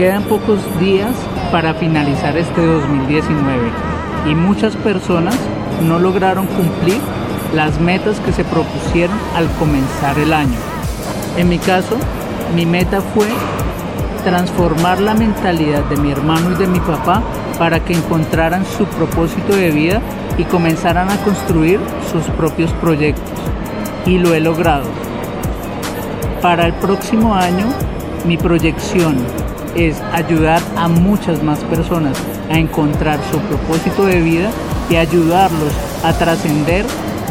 Quedan pocos días para finalizar este 2019 y muchas personas no lograron cumplir las metas que se propusieron al comenzar el año. En mi caso, mi meta fue transformar la mentalidad de mi hermano y de mi papá para que encontraran su propósito de vida y comenzaran a construir sus propios proyectos. Y lo he logrado. Para el próximo año, mi proyección es ayudar a muchas más personas a encontrar su propósito de vida y ayudarlos a trascender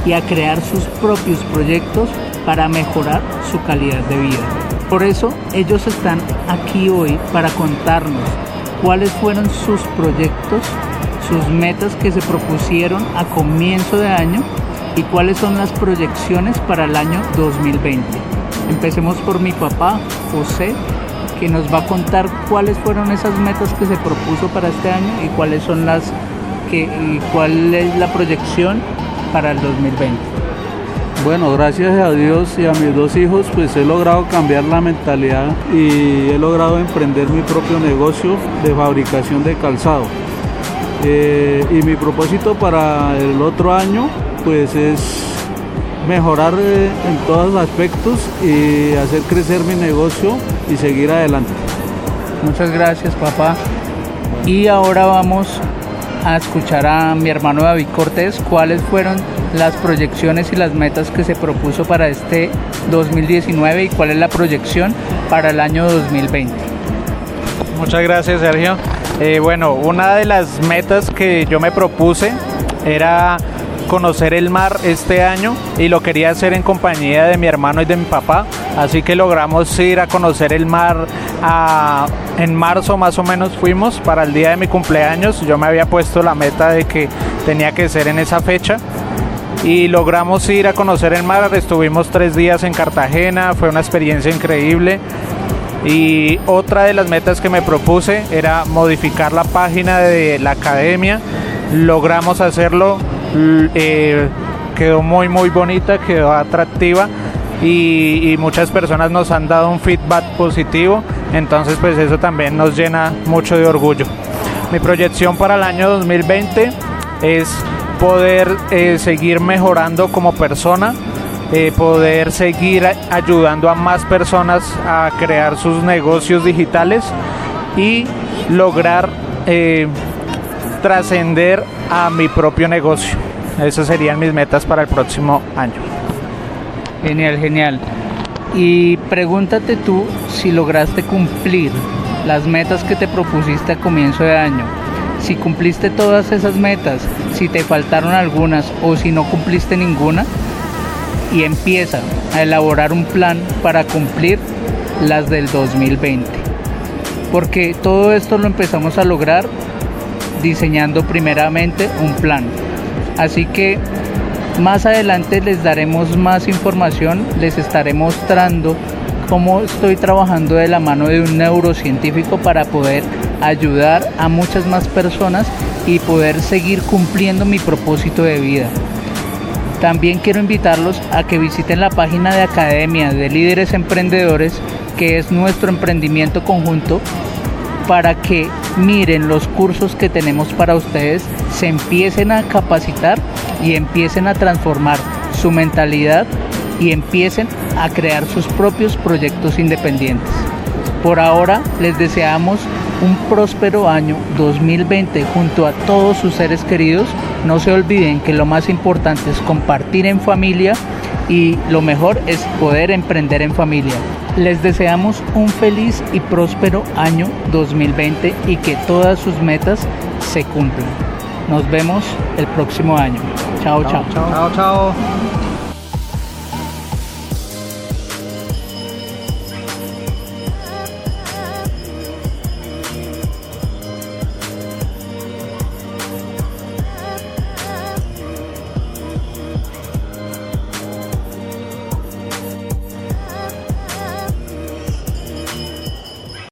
y a crear sus propios proyectos para mejorar su calidad de vida. Por eso ellos están aquí hoy para contarnos cuáles fueron sus proyectos, sus metas que se propusieron a comienzo de año y cuáles son las proyecciones para el año 2020. Empecemos por mi papá, José, que nos va a contar cuáles fueron esas metas que se propuso para este año y cuáles son las que y cuál es la proyección para el 2020. Bueno, gracias a Dios y a mis dos hijos, pues he logrado cambiar la mentalidad y he logrado emprender mi propio negocio de fabricación de calzado. Eh, y mi propósito para el otro año, pues es mejorar eh, en todos los aspectos y hacer crecer mi negocio y seguir adelante. Muchas gracias papá. Y ahora vamos a escuchar a mi hermano David Cortés cuáles fueron las proyecciones y las metas que se propuso para este 2019 y cuál es la proyección para el año 2020. Muchas gracias Sergio. Eh, bueno, una de las metas que yo me propuse era conocer el mar este año y lo quería hacer en compañía de mi hermano y de mi papá. Así que logramos ir a conocer el mar en marzo más o menos fuimos para el día de mi cumpleaños. Yo me había puesto la meta de que tenía que ser en esa fecha y logramos ir a conocer el mar. Estuvimos tres días en Cartagena, fue una experiencia increíble. Y otra de las metas que me propuse era modificar la página de la academia. Logramos hacerlo eh, quedó muy muy bonita, quedó atractiva y, muchas personas nos han dado un feedback positivo, entonces pues eso también nos llena mucho de orgullo. Mi proyección para el año 2020 es poder eh, seguir mejorando como persona, eh, poder seguir ayudando a más personas a crear sus negocios digitales y lograr trascender a mi propio negocio. Esas serían mis metas para el próximo año. Genial, genial. Y pregúntate tú si lograste cumplir las metas que te propusiste a comienzo de año. Si cumpliste todas esas metas, si te faltaron algunas o si no cumpliste ninguna. Y empieza a elaborar un plan para cumplir las del 2020. Porque todo esto lo empezamos a lograr diseñando primeramente un plan. Así que más adelante les daremos más información, les estaré mostrando cómo estoy trabajando de la mano de un neurocientífico para poder ayudar a muchas más personas y poder seguir cumpliendo mi propósito de vida. También quiero invitarlos a que visiten la página de Academia de Líderes Emprendedores, que es nuestro emprendimiento conjunto para que miren los cursos que tenemos para ustedes, se empiecen a capacitar y empiecen a transformar su mentalidad y empiecen a crear sus propios proyectos independientes. Por ahora les deseamos un próspero año 2020 junto a todos sus seres queridos. No se olviden que lo más importante es compartir en familia y lo mejor es poder emprender en familia. Les deseamos un feliz y próspero año 2020 y que todas sus metas se cumplan. Nos vemos el próximo año. Chao, chao. Chao, chao.